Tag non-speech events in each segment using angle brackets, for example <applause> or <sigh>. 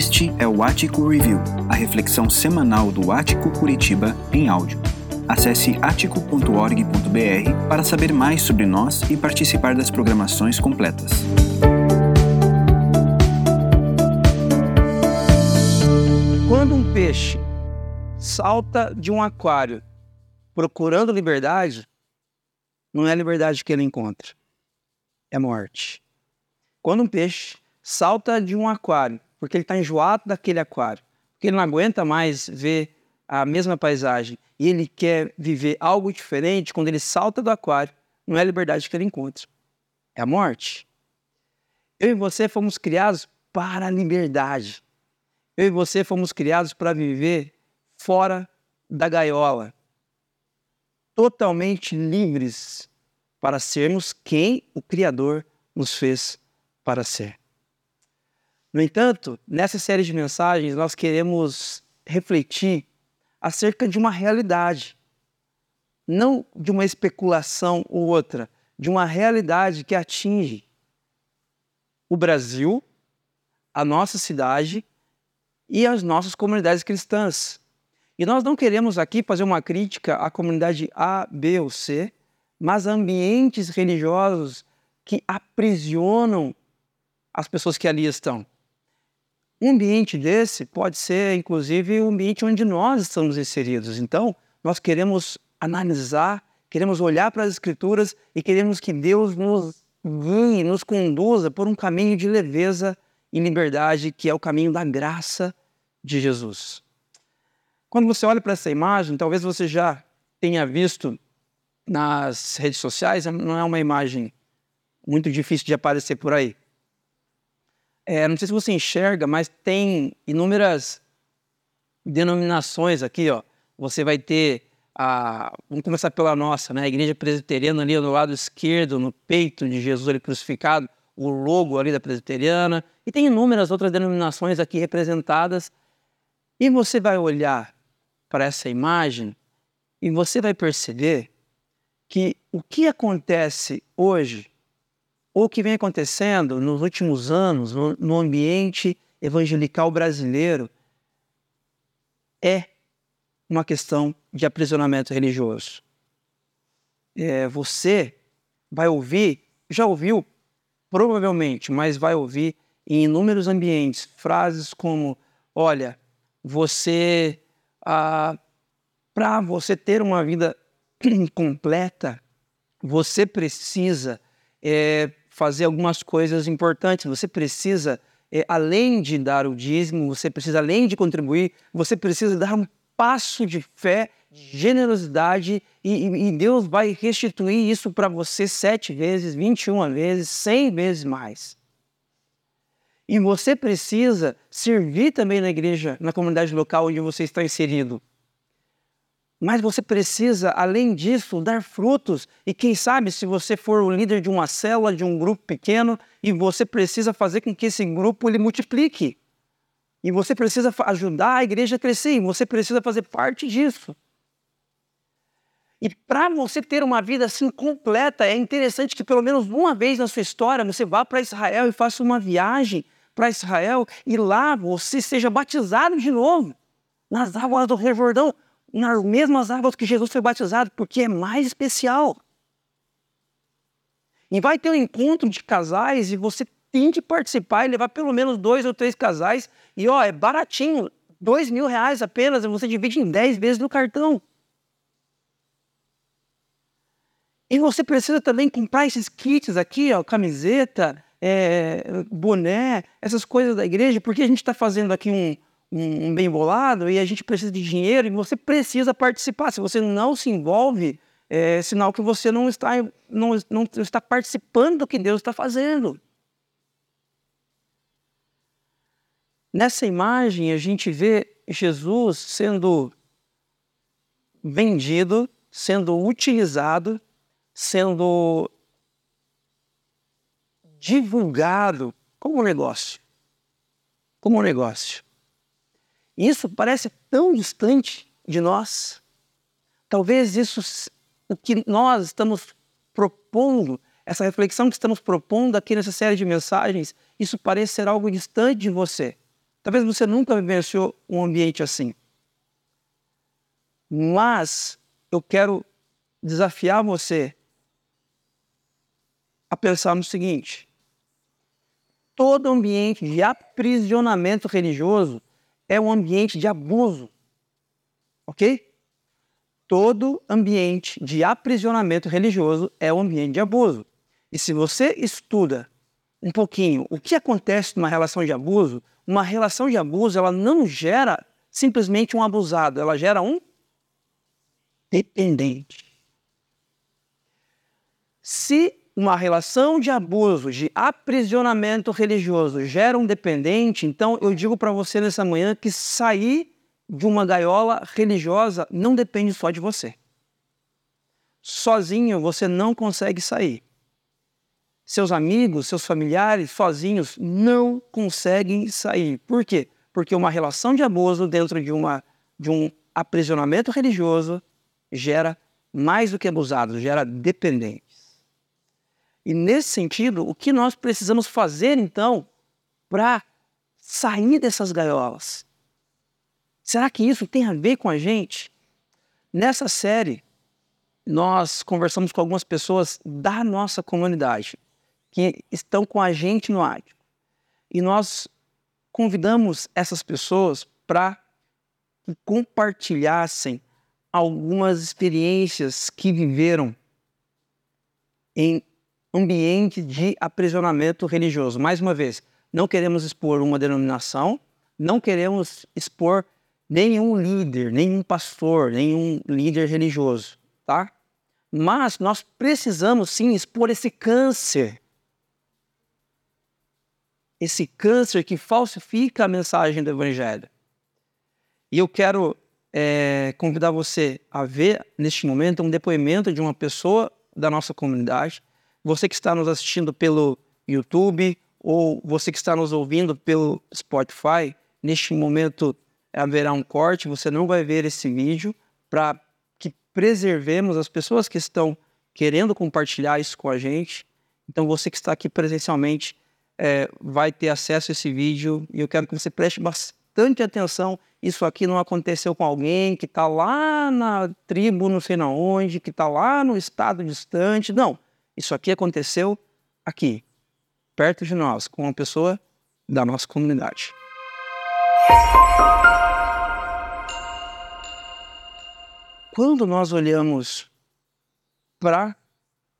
Este é o Ático Review, a reflexão semanal do Ático Curitiba em áudio. Acesse atico.org.br para saber mais sobre nós e participar das programações completas. Quando um peixe salta de um aquário procurando liberdade, não é liberdade que ele encontra, é morte. Quando um peixe salta de um aquário, porque ele está enjoado daquele aquário, porque ele não aguenta mais ver a mesma paisagem e ele quer viver algo diferente, quando ele salta do aquário, não é a liberdade que ele encontra, é a morte. Eu e você fomos criados para a liberdade. Eu e você fomos criados para viver fora da gaiola, totalmente livres para sermos quem o Criador nos fez para ser. No entanto, nessa série de mensagens, nós queremos refletir acerca de uma realidade, não de uma especulação ou outra, de uma realidade que atinge o Brasil, a nossa cidade e as nossas comunidades cristãs. E nós não queremos aqui fazer uma crítica à comunidade A, B ou C, mas a ambientes religiosos que aprisionam as pessoas que ali estão. Um ambiente desse pode ser, inclusive, o ambiente onde nós estamos inseridos. Então, nós queremos analisar, queremos olhar para as Escrituras e queremos que Deus nos guie, nos conduza por um caminho de leveza e liberdade, que é o caminho da graça de Jesus. Quando você olha para essa imagem, talvez você já tenha visto nas redes sociais, não é uma imagem muito difícil de aparecer por aí. É, não sei se você enxerga, mas tem inúmeras denominações aqui, ó. Você vai ter a, vamos começar pela nossa, né? A igreja presbiteriana ali no lado esquerdo, no peito de Jesus ali crucificado, o logo ali da presbiteriana, e tem inúmeras outras denominações aqui representadas. E você vai olhar para essa imagem e você vai perceber que o que acontece hoje, o que vem acontecendo nos últimos anos no, ambiente evangelical brasileiro, é uma questão de aprisionamento religioso. É, você vai ouvir, já ouviu provavelmente, mas vai ouvir em inúmeros ambientes frases como: olha, você ah, para você ter uma vida <clears throat> completa, você precisa é, fazer algumas coisas importantes. Você precisa, é, além de dar o dízimo, você precisa, além de contribuir, você precisa dar um passo de fé, de generosidade, e, e Deus vai restituir isso para você sete vezes, 21 vezes, cem vezes mais. E você precisa servir também na igreja, na comunidade local onde você está inserido. Mas você precisa, além disso, dar frutos. E quem sabe, se você for o líder de uma célula, de um grupo pequeno, e você precisa fazer com que esse grupo ele multiplique. E você precisa ajudar a igreja a crescer, e você precisa fazer parte disso. E para você ter uma vida assim completa, é interessante que pelo menos uma vez na sua história você vá para Israel e faça uma viagem para Israel e lá você seja batizado de novo nas águas do Rio Jordão, nas mesmas águas que Jesus foi batizado, porque é mais especial. E vai ter um encontro de casais e você tem que participar e levar pelo menos dois ou três casais. E ó, é baratinho, dois mil reais apenas, você divide em dez vezes no cartão. E você precisa também comprar esses kits aqui, ó, camiseta, é, boné, essas coisas da igreja, porque a gente está fazendo aqui um, um, um, bem bolado e a gente precisa de dinheiro e você precisa participar. Se você não se envolve, é sinal que você não está, não, não está participando do que Deus está fazendo. Nessa imagem, a gente vê Jesus sendo vendido, sendo utilizado, sendo divulgado como um negócio. Como um negócio. Isso parece tão distante de nós. Talvez isso, o que nós estamos propondo, essa reflexão que estamos propondo aqui nessa série de mensagens, isso pareça ser algo distante de você. Talvez você nunca vivenciou um ambiente assim. Mas eu quero desafiar você a pensar no seguinte: todo ambiente de aprisionamento religioso é um ambiente de abuso. Ok? Todo ambiente de aprisionamento religioso é um ambiente de abuso. E se você estuda um pouquinho o que acontece numa relação de abuso, uma relação de abuso ela não gera simplesmente um abusado, ela gera um dependente. Se uma relação de abuso, de aprisionamento religioso gera um dependente, então eu digo para você nessa manhã que sair de uma gaiola religiosa não depende só de você. Sozinho você não consegue sair. Seus amigos, seus familiares, sozinhos, não conseguem sair. Por quê? Porque uma relação de abuso dentro de, uma, de um aprisionamento religioso gera mais do que abusados, gera dependentes. E nesse sentido, o que nós precisamos fazer então para sair dessas gaiolas? Será que isso tem a ver com a gente? Nessa série, nós conversamos com algumas pessoas da nossa comunidade que estão com a gente no Ático. E nós convidamos essas pessoas para que compartilhassem algumas experiências que viveram em ambiente de aprisionamento religioso. Mais uma vez, não queremos expor uma denominação, não queremos expor nenhum líder, nenhum pastor, nenhum líder religioso, tá? Mas nós precisamos sim expor esse câncer. Esse câncer que falsifica a mensagem do evangelho. E eu quero é, convidar você a ver neste momento um depoimento de uma pessoa da nossa comunidade. Você que está nos assistindo pelo YouTube ou você que está nos ouvindo pelo Spotify, neste momento haverá um corte, você não vai ver esse vídeo para que preservemos as pessoas que estão querendo compartilhar isso com a gente. Então você que está aqui presencialmente é, vai ter acesso a esse vídeo e eu quero que você preste bastante atenção isso aqui não aconteceu com alguém que está lá na tribo, não sei na onde, que está lá no estado distante. Não, isso aqui aconteceu aqui, perto de nós, com uma pessoa da nossa comunidade. Quando nós olhamos para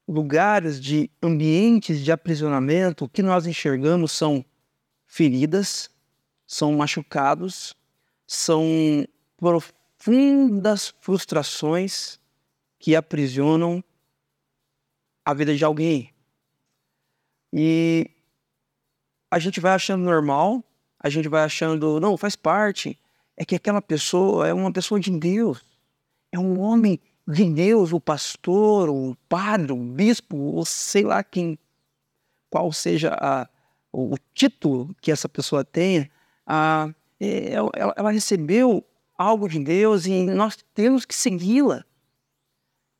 lugares de ambientes de aprisionamento, o que nós enxergamos são feridas, são machucados, são profundas frustrações que aprisionam a vida de alguém. E a gente vai achando normal, a gente vai achando, não, faz parte. É que aquela pessoa é uma pessoa de Deus, é um homem de Deus, o pastor, o padre, o bispo, ou sei lá quem, qual seja a, o título que essa pessoa tenha. A, é, ela, ela recebeu algo de Deus e nós temos que segui-la.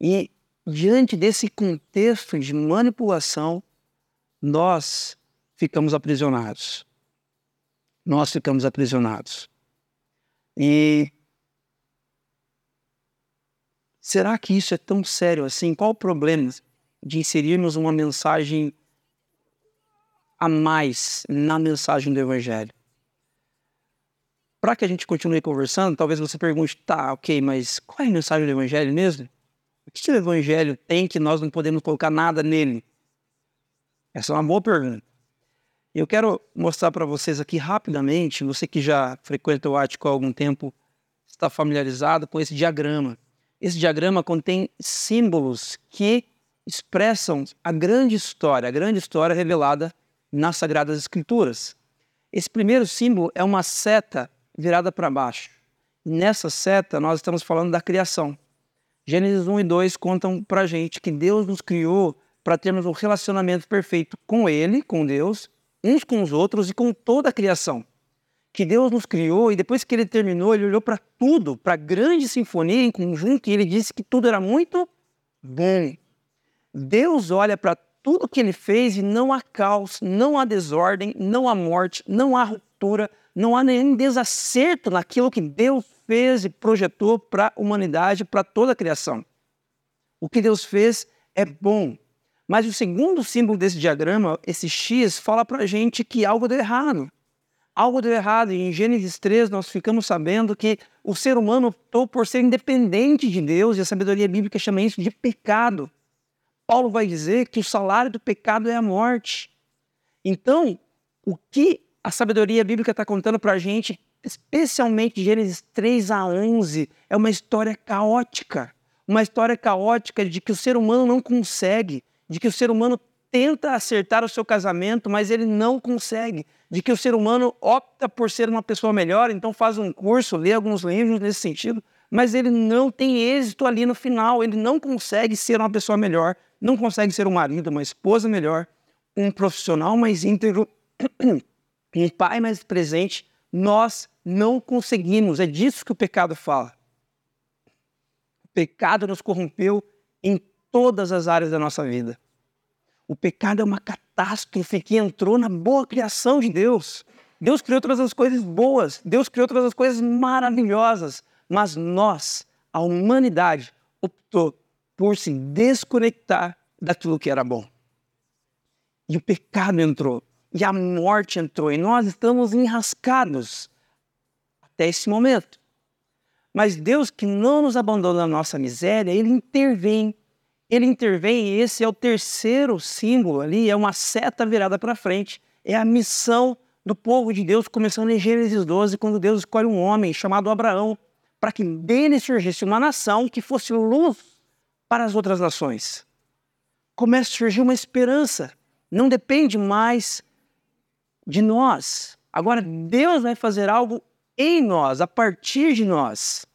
E diante desse contexto de manipulação, nós ficamos aprisionados. Nós ficamos aprisionados. E será que isso é tão sério assim? Qual o problema de inserirmos uma mensagem a mais na mensagem do Evangelho? para que a gente continue conversando, talvez você pergunte, tá, ok, mas qual é a mensagem do Evangelho mesmo? O que o Evangelho tem que nós não podemos colocar nada nele? Essa é uma boa pergunta. Eu quero mostrar para vocês aqui rapidamente, você que já frequenta o Ático há algum tempo, está familiarizado com esse diagrama. Esse diagrama contém símbolos que expressam a grande história, a grande história revelada nas Sagradas Escrituras. Esse primeiro símbolo é uma seta virada para baixo. Nessa seta, nós estamos falando da criação. Gênesis 1 e 2 contam para gente que Deus nos criou para termos um relacionamento perfeito com Ele, com Deus, uns com os outros e com toda a criação. Que Deus nos criou e depois que Ele terminou, Ele olhou para tudo, para a grande sinfonia em conjunto e Ele disse que tudo era muito bom. Deus olha para tudo que ele fez e não há caos, não há desordem, não há morte, não há ruptura, não há nenhum desacerto naquilo que Deus fez e projetou para a humanidade, para toda a criação. O que Deus fez é bom. Mas o segundo símbolo desse diagrama, esse X, fala para a gente que algo deu errado. Algo deu errado. E em Gênesis 3, nós ficamos sabendo que o ser humano optou por ser independente de Deus, e a sabedoria bíblica chama isso de pecado. Paulo vai dizer que o salário do pecado é a morte. Então, o que a sabedoria bíblica está contando para a gente, especialmente Gênesis 3 a 11, é uma história caótica. Uma história caótica de que o ser humano não consegue, de que o ser humano tenta acertar o seu casamento, mas ele não consegue, de que o ser humano opta por ser uma pessoa melhor, então faz um curso, lê alguns livros nesse sentido, mas ele não tem êxito ali no final, ele não consegue ser uma pessoa melhor, não consegue ser um marido, uma esposa melhor, um profissional mais íntegro, <clears throat> um pai mais presente, nós não conseguimos. É disso que o pecado fala. O pecado nos corrompeu em todas as áreas da nossa vida. O pecado é uma catástrofe que entrou na boa criação de Deus. Deus criou todas as coisas boas, Deus criou todas as coisas maravilhosas, mas nós, a humanidade, optou por se desconectar daquilo que era bom. E o pecado entrou e a morte entrou e nós estamos enrascados até esse momento. Mas Deus, que não nos abandona na nossa miséria, Ele intervém. Ele intervém e esse é o terceiro símbolo ali, é uma seta virada para frente. É a missão do povo de Deus, começando em Gênesis 12, quando Deus escolhe um homem chamado Abraão, para que dele surgisse uma nação que fosse luz para as outras nações. Começa a surgir uma esperança. Não depende mais de nós. Agora, Deus vai fazer algo em nós, a partir de nós.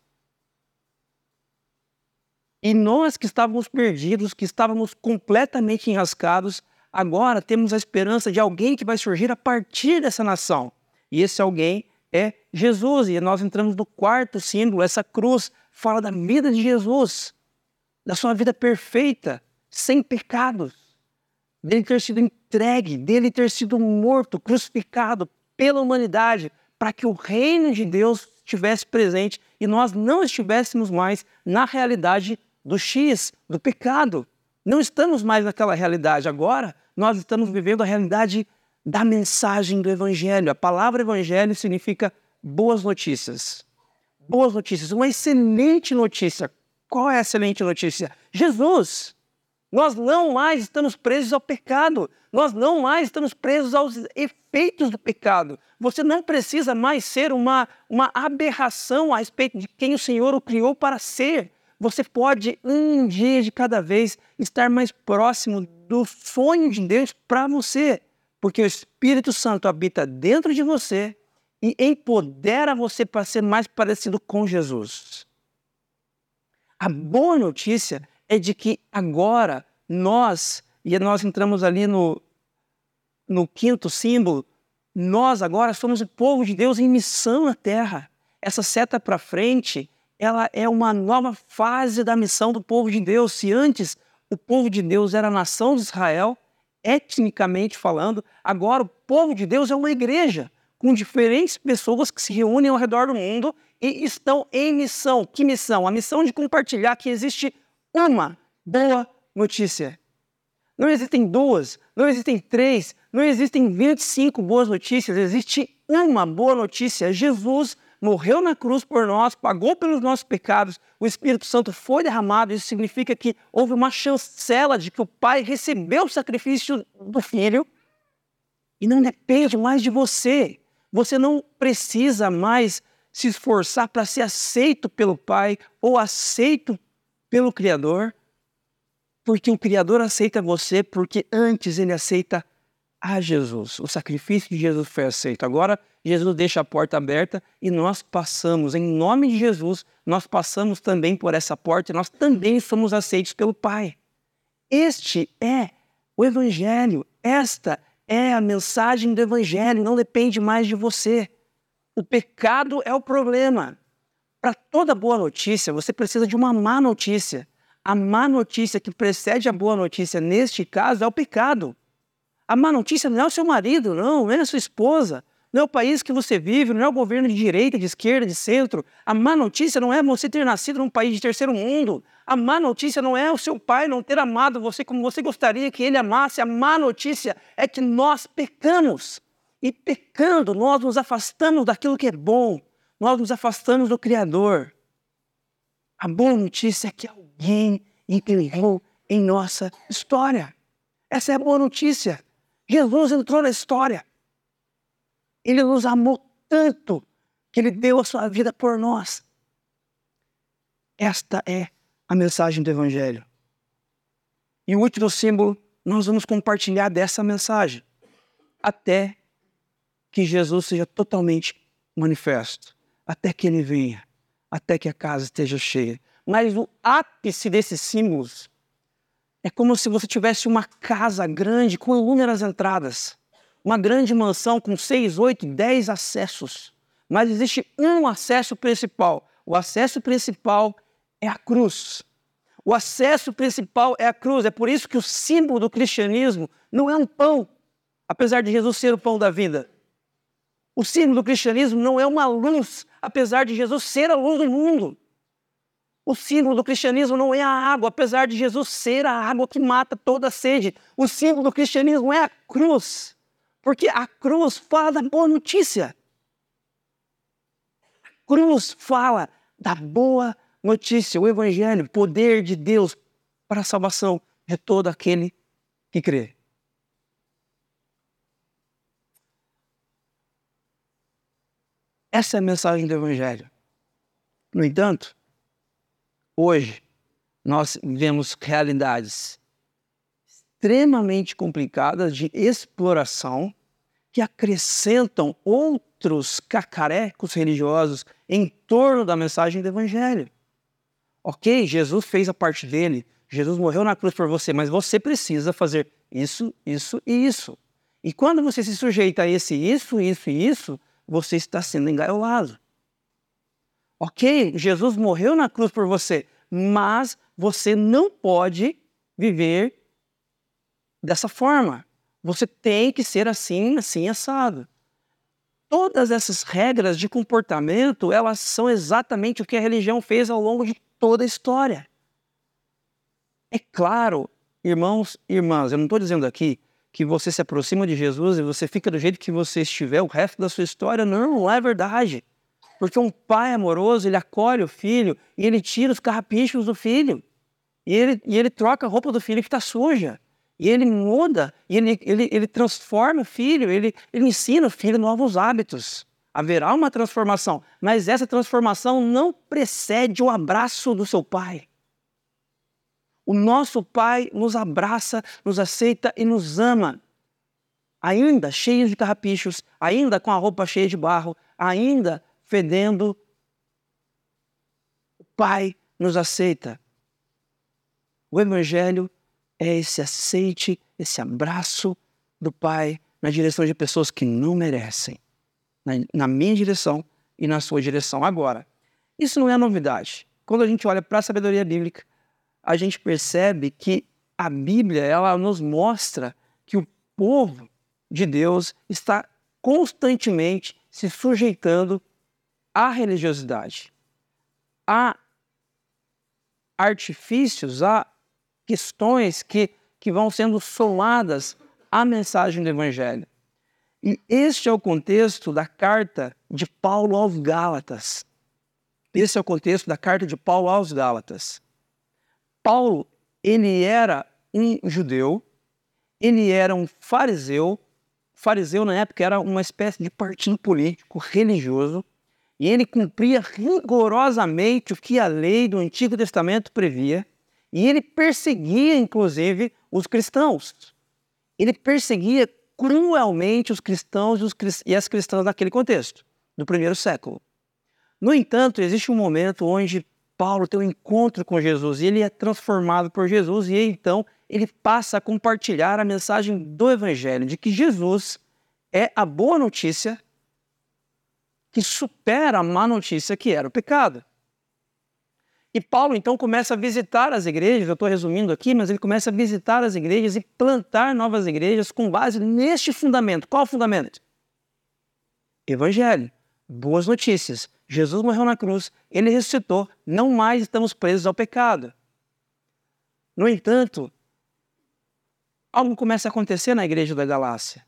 E nós que estávamos perdidos, que estávamos completamente enrascados, agora temos a esperança de alguém que vai surgir a partir dessa nação. E esse alguém é Jesus. E nós entramos no quarto símbolo, essa cruz fala da vida de Jesus, da sua vida perfeita, sem pecados dele ter sido entregue, dele ter sido morto, crucificado pela humanidade, para que o reino de Deus estivesse presente e nós não estivéssemos mais na realidade do X, do pecado. Não estamos mais naquela realidade. Agora, nós estamos vivendo a realidade da mensagem do Evangelho. A palavra Evangelho significa boas notícias. Boas notícias, uma excelente notícia. Qual é a excelente notícia? Jesus. Nós não mais estamos presos ao pecado. Nós não mais estamos presos aos efeitos do pecado. Você não precisa mais ser uma, uma aberração a respeito de quem o Senhor o criou para ser. Você pode, um dia de cada vez, estar mais próximo do sonho de Deus para você, porque o Espírito Santo habita dentro de você e empodera você para ser mais parecido com Jesus. A boa notícia é de que agora nós, e nós entramos ali no, no quinto símbolo, nós agora somos o povo de Deus em missão na terra. Essa seta para frente, ela é uma nova fase da missão do povo de Deus. Se antes o povo de Deus era a nação de Israel, etnicamente falando, agora o povo de Deus é uma igreja com diferentes pessoas que se reúnem ao redor do mundo e estão em missão. Que missão? A missão de compartilhar que existe uma boa notícia. Não existem duas, não existem três, não existem 25 boas notícias, existe uma boa notícia. Jesus morreu na cruz por nós, pagou pelos nossos pecados, o Espírito Santo foi derramado. Isso significa que houve uma chancela de que o Pai recebeu o sacrifício do Filho e não depende mais de você. Você não precisa mais se esforçar para ser aceito pelo Pai ou aceito pelo Criador, porque o Criador aceita você, porque antes ele aceita a Jesus. O sacrifício de Jesus foi aceito. Agora, Jesus deixa a porta aberta e nós passamos, em nome de Jesus, nós passamos também por essa porta e nós também somos aceitos pelo Pai. Este é o Evangelho, esta é a mensagem do Evangelho, não depende mais de você. O pecado é o problema. Para toda boa notícia, você precisa de uma má notícia. a má notícia que precede a boa notícia neste caso é o pecado. A má notícia não é o seu marido, não, não é a sua esposa, não é o país que você vive, não é o governo de direita, de esquerda, de centro. A má notícia não é você ter nascido num país de terceiro mundo. A má notícia não é o seu pai não ter amado você como você gostaria que ele amasse. A má notícia é que nós pecamos. E pecando, nós nos afastamos daquilo que é bom. Nós nos afastamos do Criador. A boa notícia é que alguém interviu em nossa história. Essa é a boa notícia. Jesus entrou na história. Ele nos amou tanto que ele deu a sua vida por nós. Esta é a mensagem do Evangelho. E o último símbolo, nós vamos compartilhar dessa mensagem até que Jesus seja totalmente manifesto, até que ele venha até que a casa esteja cheia. Mas o ápice desses símbolos é como se você tivesse uma casa grande com inúmeras entradas, uma grande mansão com seis, oito, dez acessos. Mas existe um acesso principal. O acesso principal é a cruz. O acesso principal é a cruz. É por isso que o símbolo do cristianismo não é um pão, apesar de Jesus ser o pão da vida. O símbolo do cristianismo não é uma luz, apesar de Jesus ser a luz do mundo. O símbolo do cristianismo não é a água, apesar de Jesus ser a água que mata toda a sede. O símbolo do cristianismo é a cruz, porque a cruz fala da boa notícia. A cruz fala da boa notícia, o evangelho, poder de Deus para a salvação de todo aquele que crê. Essa é a mensagem do Evangelho. No entanto, hoje nós vemos realidades extremamente complicadas de exploração que acrescentam outros cacarecos religiosos em torno da mensagem do Evangelho. Ok, Jesus fez a parte dele, Jesus morreu na cruz por você, mas você precisa fazer isso, isso e isso. E quando você se sujeita a esse isso, isso e isso, você está sendo engaiolado. Ok, Jesus morreu na cruz por você, mas você não pode viver dessa forma. Você tem que ser assim, assim, assado. Todas essas regras de comportamento, elas são exatamente o que a religião fez ao longo de toda a história. É claro, irmãos e irmãs, eu não estou dizendo aqui que você se aproxima de Jesus e você fica do jeito que você estiver o resto da sua história. Não, não é verdade. Porque um pai amoroso, ele acolhe o filho e ele tira os carrapichos do filho. E ele, e ele troca a roupa do filho que está suja. E ele muda, e ele, ele, ele transforma o filho, ele, ele ensina o filho novos hábitos. Haverá uma transformação, mas essa transformação não precede o abraço do seu pai. O nosso Pai nos abraça, nos aceita e nos ama. Ainda cheios de carrapichos, ainda com a roupa cheia de barro, ainda fedendo, o Pai nos aceita. O Evangelho é esse aceite, esse abraço do Pai na direção de pessoas que não merecem, na, na minha direção e na sua direção. Agora, isso não é novidade. Quando a gente olha para a sabedoria bíblica, a gente percebe que a Bíblia ela nos mostra que o povo de Deus está constantemente se sujeitando à religiosidade, a artifícios, a questões que, que vão sendo somadas à mensagem do Evangelho. E este é o contexto da carta de Paulo aos Gálatas. Esse é o contexto da carta de Paulo aos Gálatas. Paulo, ele era um judeu, ele era um fariseu. Fariseu, na época, era uma espécie de partido político religioso, e ele cumpria rigorosamente o que a lei do Antigo Testamento previa, e ele perseguia, inclusive, os cristãos. Ele perseguia cruelmente os cristãos e as cristãs naquele contexto, no primeiro século. No entanto, existe um momento onde Paulo tem um encontro com Jesus e ele é transformado por Jesus e então ele passa a compartilhar a mensagem do Evangelho de que Jesus é a boa notícia que supera a má notícia que era o pecado. E Paulo então começa a visitar as igrejas, eu estou resumindo aqui, mas ele começa a visitar as igrejas e plantar novas igrejas com base neste fundamento. Qual o fundamento? Evangelho, boas notícias. Jesus morreu na cruz, ele ressuscitou, não mais estamos presos ao pecado. No entanto, algo começa a acontecer na igreja da Galácia.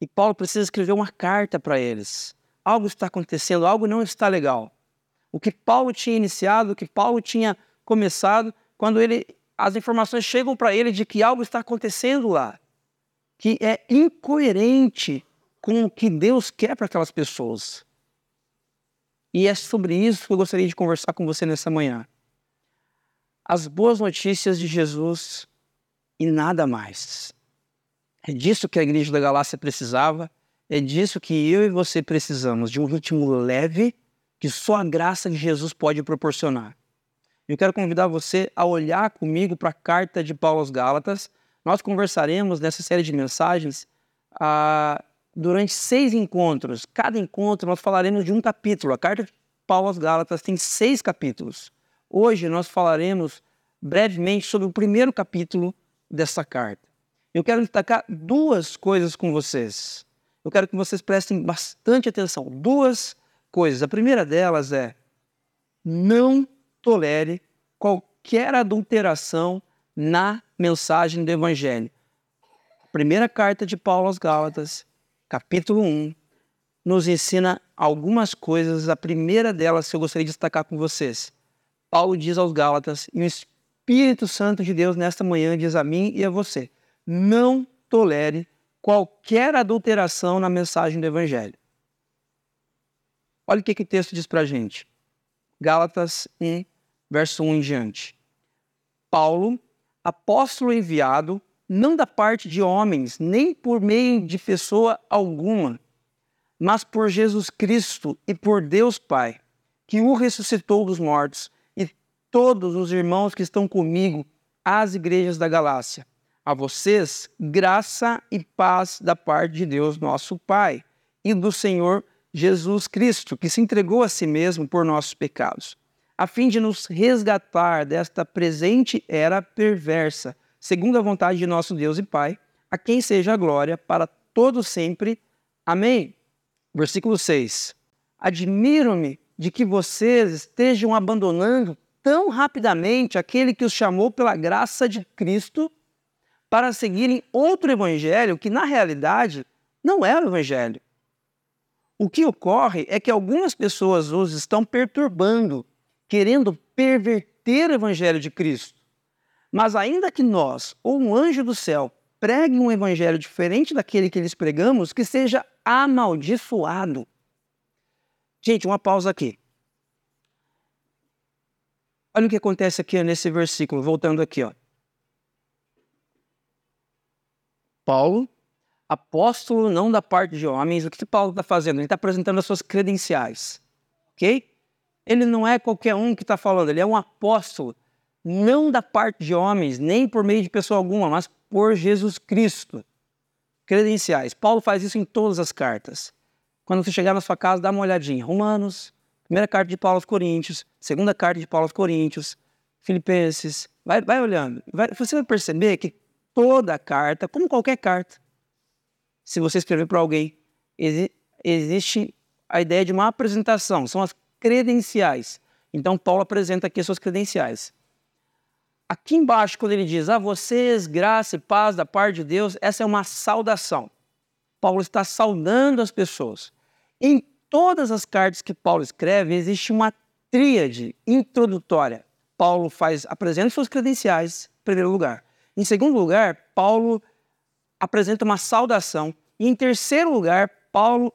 E Paulo precisa escrever uma carta para eles. Algo está acontecendo, algo não está legal. O que Paulo tinha iniciado, o que Paulo tinha começado, quando ele, as informações chegam para ele de que algo está acontecendo lá, que é incoerente com o que Deus quer para aquelas pessoas. E é sobre isso que eu gostaria de conversar com você nessa manhã. As boas notícias de Jesus e nada mais. É disso que a igreja da Galácia precisava, é disso que eu e você precisamos, de um ritmo leve que só a graça de Jesus pode proporcionar. Eu quero convidar você a olhar comigo para a carta de Paulo aos Gálatas. Nós conversaremos nessa série de mensagens ah, durante seis encontros. Cada encontro nós falaremos de um capítulo. A carta de Paulo aos Gálatas tem seis capítulos. Hoje nós falaremos brevemente sobre o primeiro capítulo dessa carta. Eu quero destacar duas coisas com vocês. Eu quero que vocês prestem bastante atenção. Duas coisas. A primeira delas é: não tolere qualquer adulteração na mensagem do Evangelho. A primeira carta de Paulo aos Gálatas, capítulo 1, nos ensina algumas coisas. A primeira delas que eu gostaria de destacar com vocês. Paulo diz aos Gálatas, e o Espírito Santo de Deus nesta manhã diz a mim e a você: não tolere qualquer adulteração na mensagem do Evangelho. Olha o que, que o texto diz para a gente. Gálatas 1, verso 1 em diante. Paulo, apóstolo enviado, não da parte de homens, nem por meio de pessoa alguma, mas por Jesus Cristo e por Deus Pai, que o ressuscitou dos mortos, e todos os irmãos que estão comigo às igrejas da Galácia. A vocês, graça e paz da parte de Deus, nosso Pai, e do Senhor Jesus Cristo, que se entregou a si mesmo por nossos pecados, a fim de nos resgatar desta presente era perversa, segundo a vontade de nosso Deus e Pai, a quem seja a glória para todo sempre. Amém. Versículo 6. Admiro-me de que vocês estejam abandonando tão rapidamente aquele que os chamou pela graça de Cristo para seguirem outro evangelho que na realidade não é o evangelho. O que ocorre é que algumas pessoas hoje estão perturbando, querendo perverter o evangelho de Cristo. Mas ainda que nós ou um anjo do céu pregue um evangelho diferente daquele que eles pregamos, que seja amaldiçoado. Gente, uma pausa aqui. Olha o que acontece aqui nesse versículo, voltando aqui, ó. Paulo apóstolo não da parte de homens. O que Paulo está fazendo? Ele está apresentando as suas credenciais, ok? Ele não é qualquer um que está falando, ele é um apóstolo, não da parte de homens, nem por meio de pessoa alguma, mas por Jesus Cristo. Credenciais. Paulo faz isso em todas as cartas. Quando você chegar na sua casa, dá uma olhadinha. Romanos, primeira carta de Paulo aos Coríntios, segunda carta de Paulo aos Coríntios, Filipenses. Vai, vai olhando. Vai, você vai perceber que toda carta, como qualquer carta, se você escrever para alguém, exi existe a ideia de uma apresentação, são as credenciais. Então, Paulo apresenta aqui as suas credenciais. Aqui embaixo, quando ele diz, a ah, vocês, graça e paz da parte de Deus, essa é uma saudação. Paulo está saudando as pessoas. Em todas as cartas que Paulo escreve, existe uma tríade introdutória. Paulo faz, apresenta suas credenciais, em primeiro lugar. Em segundo lugar, Paulo apresenta uma saudação. E em terceiro lugar, Paulo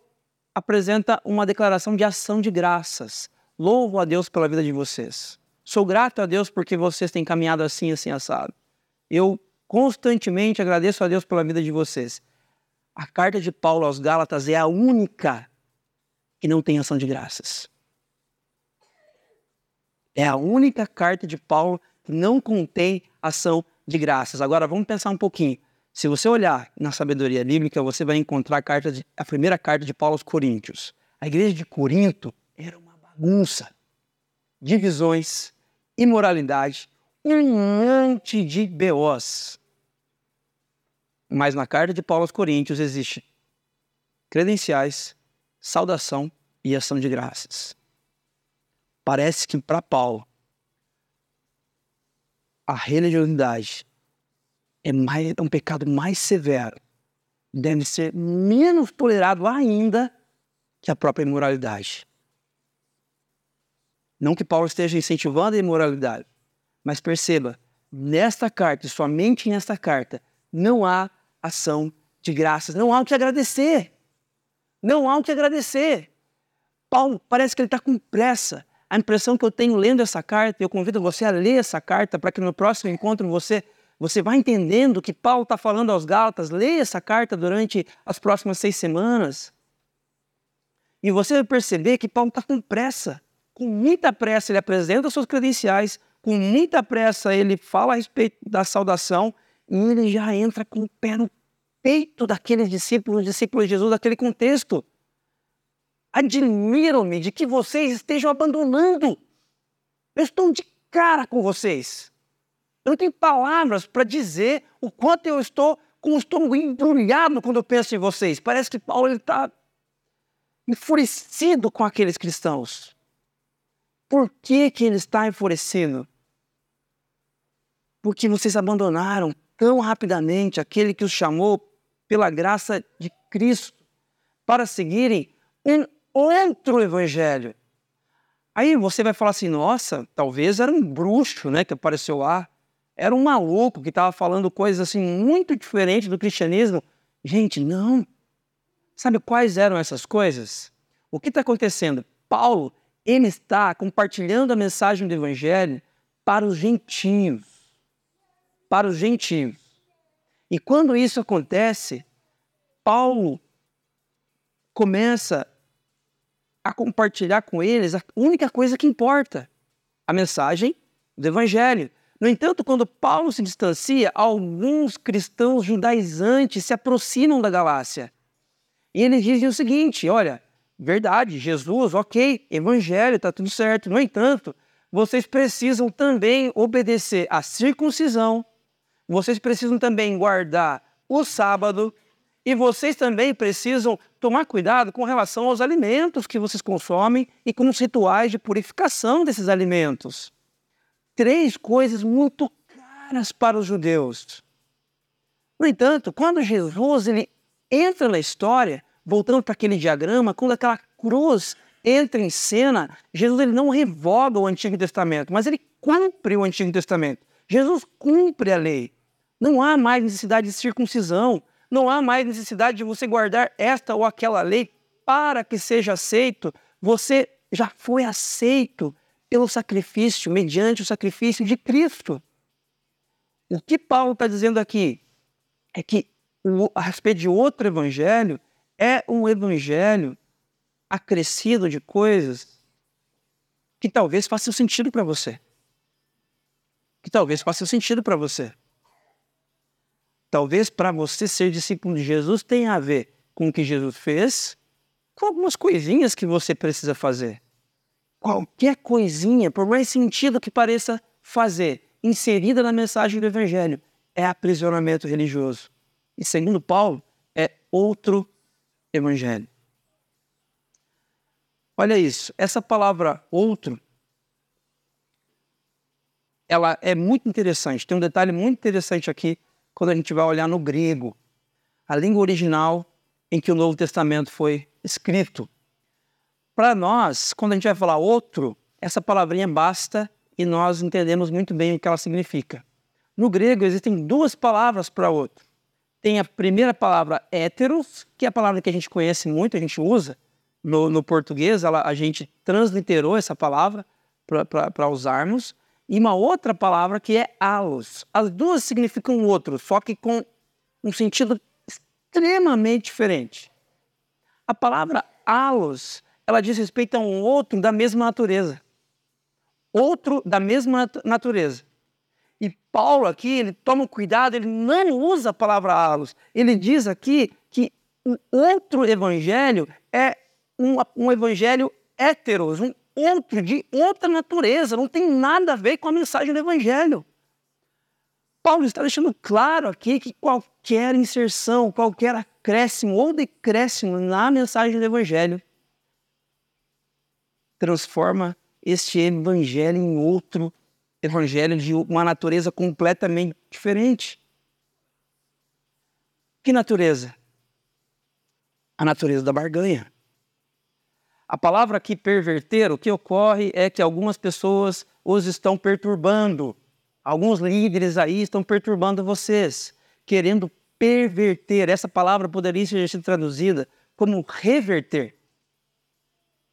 apresenta uma declaração de ação de graças. Louvo a Deus pela vida de vocês. Sou grato a Deus porque vocês têm caminhado assim, assim, assado. Eu constantemente agradeço a Deus pela vida de vocês. A carta de Paulo aos Gálatas é a única que não tem ação de graças. É a única carta de Paulo que não contém ação de graças. Agora vamos pensar um pouquinho. Se você olhar na sabedoria bíblica, você vai encontrar a, carta de, a primeira carta de Paulo aos Coríntios. A igreja de Corinto era uma bagunça. Divisões, imoralidade, um monte de BOs. Mas na carta de Paulo aos Coríntios existe credenciais, saudação e ação de graças. Parece que para Paulo a religiosidade é, mais, é um pecado mais severo, deve ser menos tolerado ainda que a própria imoralidade. Não que Paulo esteja incentivando a imoralidade, mas perceba, nesta carta, somente nesta carta, não há ação de graças, não há o que agradecer. Não há o que agradecer. Paulo parece que ele está com pressa. A impressão que eu tenho lendo essa carta, eu convido você a ler essa carta para que no próximo encontro você você vá entendendo que Paulo está falando aos Gálatas. Leia essa carta durante as próximas seis semanas. E você vai perceber que Paulo está com pressa. Com muita pressa, ele apresenta seus credenciais, com muita pressa, ele fala a respeito da saudação e ele já entra com o pé no peito daqueles discípulos, discípulos de Jesus, daquele contexto. Admiro-me de que vocês estejam abandonando. Eu estou de cara com vocês. Eu não tenho palavras para dizer o quanto eu estou com o estômago embrulhado quando eu penso em vocês. Parece que Paulo está enfurecido com aqueles cristãos. Por que, que ele está enfurecido? Porque vocês abandonaram tão rapidamente aquele que os chamou pela graça de Cristo para seguirem um outro evangelho. Aí você vai falar assim: nossa, talvez era um bruxo né, que apareceu lá, era um maluco que estava falando coisas assim muito diferentes do cristianismo. Gente, não. Sabe quais eram essas coisas? O que está acontecendo? Paulo, ele está compartilhando a mensagem do evangelho para os gentios. Para os gentios. E quando isso acontece, Paulo começa a compartilhar com eles a única coisa que importa: a mensagem do Evangelho. No entanto, quando Paulo se distancia, alguns cristãos judaizantes se aproximam da Galácia. E eles dizem o seguinte: olha, verdade, Jesus, ok, Evangelho, está tudo certo. No entanto, vocês precisam também obedecer à circuncisão vocês precisam também guardar o sábado e vocês também precisam tomar cuidado com relação aos alimentos que vocês consomem e com os rituais de purificação desses alimentos. Três coisas muito caras para os judeus. No entanto, quando Jesus ele entra na história, voltando para aquele diagrama, quando aquela cruz entra em cena, Jesus ele não revoga o Antigo Testamento, mas ele cumpre o Antigo Testamento. Jesus cumpre a lei. Não há mais necessidade de circuncisão. Não há mais necessidade de você guardar esta ou aquela lei para que seja aceito. Você já foi aceito pelo sacrifício, mediante o sacrifício de Cristo. O que Paulo está dizendo aqui é que a respeito de outro evangelho é um evangelho acrescido de coisas que talvez façam sentido para você que talvez faça sentido para você. Talvez para você ser discípulo de Jesus tenha a ver com o que Jesus fez, com algumas coisinhas que você precisa fazer. Qualquer coisinha, por mais sentido que pareça fazer, inserida na mensagem do Evangelho, é aprisionamento religioso. E segundo Paulo, é outro Evangelho. Olha isso, essa palavra outro ela é muito interessante. Tem um detalhe muito interessante aqui quando a gente vai olhar no grego, a língua original em que o Novo Testamento foi escrito. Para nós, quando a gente vai falar outro, essa palavrinha basta e nós entendemos muito bem o que ela significa. No grego existem duas palavras para outro. Tem a primeira palavra héteros, que é a palavra que a gente conhece muito, a gente usa no, no português, ela, a gente transliterou essa palavra para usarmos e uma outra palavra que é alos. As duas significam outro, só que com um sentido extremamente diferente. A palavra alos, ela diz respeito a um outro da mesma natureza. Outro da mesma natureza. E Paulo aqui, ele toma cuidado, ele não usa a palavra alos. Ele diz aqui que o outro evangelho é um, um evangelho heteros, um outro, de outra natureza, não tem nada a ver com a mensagem do Evangelho. Paulo está deixando claro aqui que qualquer inserção, qualquer acréscimo ou decréscimo na mensagem do Evangelho transforma este Evangelho em outro Evangelho de uma natureza completamente diferente. Que natureza? A natureza da barganha. A palavra aqui perverter, o que ocorre é que algumas pessoas os estão perturbando. Alguns líderes aí estão perturbando vocês, querendo perverter. Essa palavra poderia ser traduzida como reverter.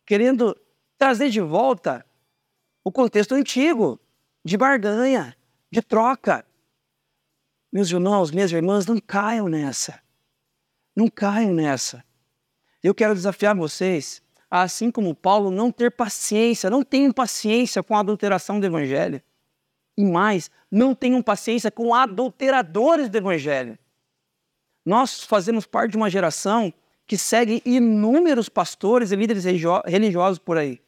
Querendo trazer de volta o contexto antigo de barganha, de troca. Meus irmãos, minhas irmãs, não caiam nessa. Não caiam nessa. Eu quero desafiar vocês, assim como Paulo, não ter paciência, não tenham paciência com a adulteração do evangelho. E mais, não tenham paciência com adulteradores do evangelho. Nós fazemos parte de uma geração que segue inúmeros pastores e líderes religiosos por aí.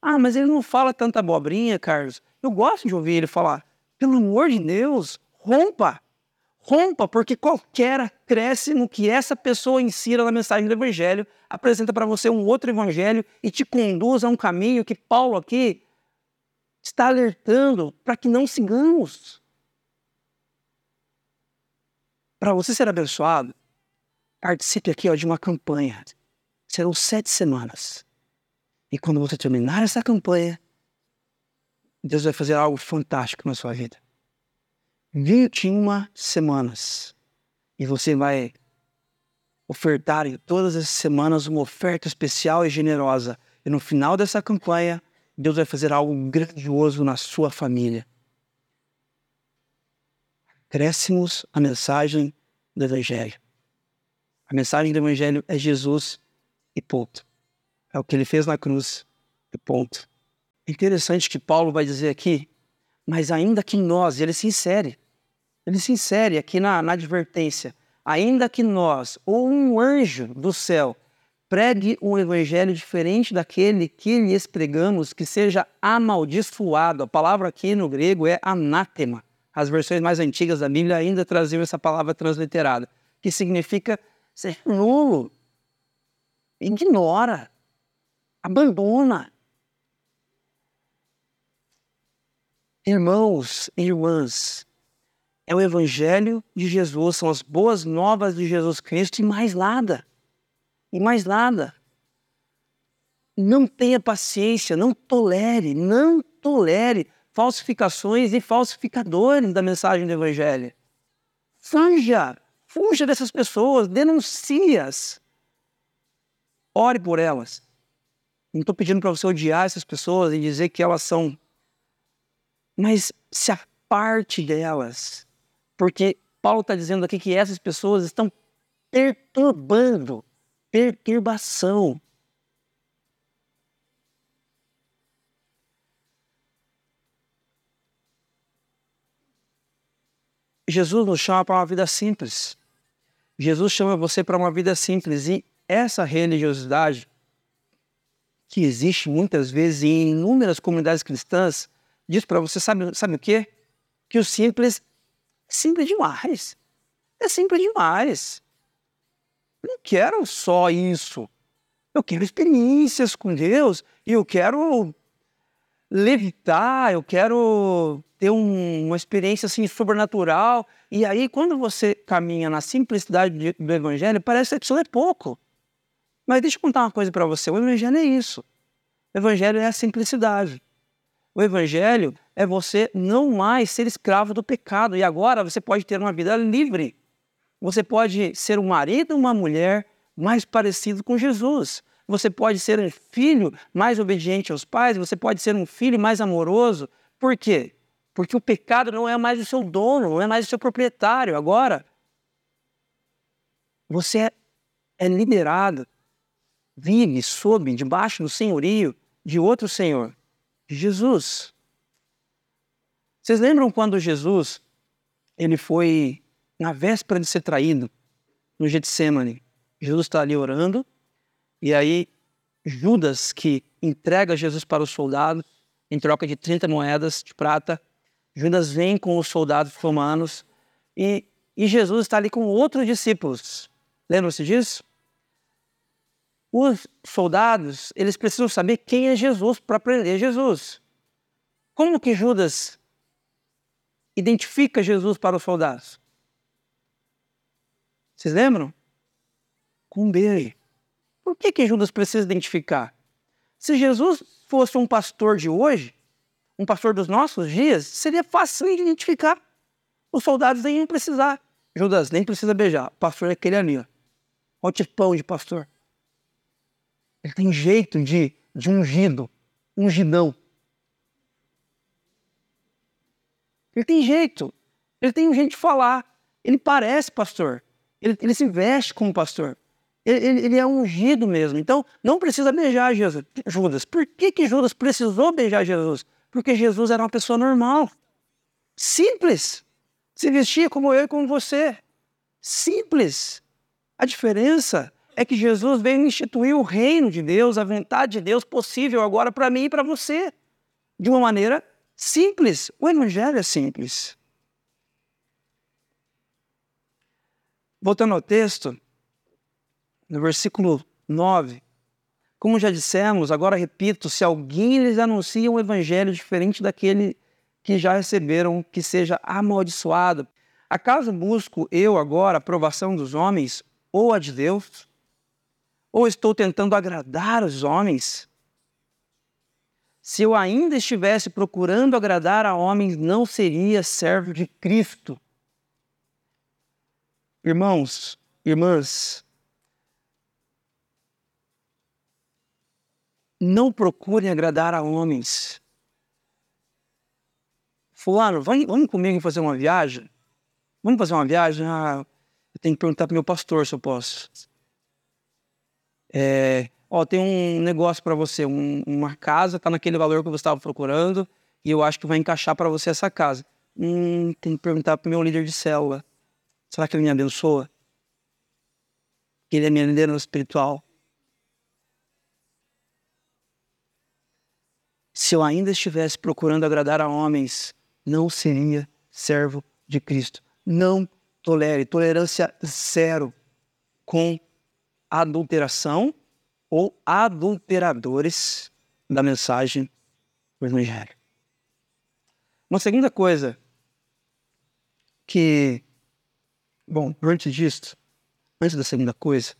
Ah, mas ele não fala tanta abobrinha, Carlos. Eu gosto de ouvir ele falar. Pelo amor de Deus, rompa. Rompa, porque qualquer acréscimo que essa pessoa insira na mensagem do Evangelho apresenta para você um outro Evangelho e te conduz a um caminho que Paulo aqui está alertando para que não sigamos. Para você ser abençoado, participe aqui ó, de uma campanha. Serão sete semanas. E quando você terminar essa campanha, Deus vai fazer algo fantástico na sua vida. 21 semanas. E você vai ofertar em todas as semanas uma oferta especial e generosa. E no final dessa campanha, Deus vai fazer algo grandioso na sua família. Crescemos a mensagem do Evangelho. A mensagem do Evangelho é Jesus e ponto. É o que ele fez na cruz e ponto. Interessante que Paulo vai dizer aqui, mas ainda que nós, ele se insere, ele se insere aqui na, na advertência. Ainda que nós, ou um anjo do céu, pregue um evangelho diferente daquele que lhes pregamos, que seja amaldiçoado. A palavra aqui no grego é anátema. As versões mais antigas da Bíblia ainda traziam essa palavra transliterada, que significa ser nulo. Ignora, abandona. Irmãos e irmãs, é o Evangelho de Jesus, são as boas novas de Jesus Cristo e mais nada. E mais nada. Não tenha paciência, não tolere, não tolere falsificações e falsificadores da mensagem do Evangelho. Fuja, fuja dessas pessoas, denuncie-as. Ore por elas. Não estou pedindo para você odiar essas pessoas e dizer que elas são. Mas se aparte delas porque Paulo está dizendo aqui que essas pessoas estão perturbando, perturbação. Jesus nos chama para uma vida simples. Jesus chama você para uma vida simples e essa religiosidade que existe muitas vezes em inúmeras comunidades cristãs diz para você, sabe, sabe o quê? Que o simples simples demais. É simples demais. Eu não quero só isso. Eu quero experiências com Deus e eu quero levitar, eu quero ter um, uma experiência assim sobrenatural. E aí, quando você caminha na simplicidade do Evangelho, parece que aquilo é pouco. Mas deixa eu contar uma coisa para você: o Evangelho é isso. O Evangelho é a simplicidade. O Evangelho é você não mais ser escravo do pecado e agora você pode ter uma vida livre. Você pode ser um marido, uma mulher mais parecido com Jesus. Você pode ser um filho mais obediente aos pais, você pode ser um filho mais amoroso. Por quê? Porque o pecado não é mais o seu dono, não é mais o seu proprietário. Agora, você é, liberado, vive sob, debaixo do senhorio de outro Senhor. Jesus. Vocês lembram quando Jesus ele foi na véspera de ser traído no Getsemane? Jesus está ali orando e aí Judas que entrega Jesus para os soldados em troca de 30 moedas de prata. Judas vem com os soldados romanos e, e Jesus está ali com outros discípulos. Lembram-se disso? Os soldados, eles precisam saber quem é Jesus para prender Jesus. Como que Judas identifica Jesus para os soldados? Vocês lembram? Com dele. Por que, que Judas precisa identificar? Se Jesus fosse um pastor de hoje, um pastor dos nossos dias, seria fácil de identificar. Os soldados nem precisar. Judas nem precisa beijar. O pastor é aquele ali. Ó. Olha o tipão de pastor. Ele tem jeito de, de ungido, ungidão. Ele tem jeito. Ele tem um jeito de falar. Ele parece pastor. Ele, ele se veste como pastor. Ele, ele, é ungido mesmo. Então, não precisa beijar Jesus, Judas. Por que, que Judas precisou beijar Jesus? Porque Jesus era uma pessoa normal. Simples. Se vestia como eu e como você. Simples. A diferença é que Jesus veio instituir o reino de Deus, a vontade de Deus possível agora para mim e para você. De uma maneira simples. O evangelho é simples. Voltando ao texto, no versículo 9, como já dissemos, agora repito: se alguém lhes anuncia um evangelho diferente daquele que já receberam, que seja amaldiçoado. Acaso busco eu agora a aprovação dos homens ou a de Deus? Ou estou tentando agradar os homens? Se eu ainda estivesse procurando agradar a homens, não seria servo de Cristo. Irmãos, irmãs, não procurem agradar a homens. Fulano, vamos comigo fazer uma viagem? Vamos fazer uma viagem? Ah, eu tenho que perguntar para meu pastor se eu posso. É, ó, tem um negócio para você, um, uma casa está naquele valor que você estava procurando e eu acho que vai encaixar para você essa casa. Hum, tem que perguntar para o meu líder de célula. Será que ele me abençoa? Ele é minha liderança espiritual. Se eu ainda estivesse procurando agradar a homens, não seria servo de Cristo. Não tolere, tolerância zero com adulteração ou adulteradores da mensagem do Evangelho. Uma segunda coisa que Bom, antes disso, antes da segunda coisa,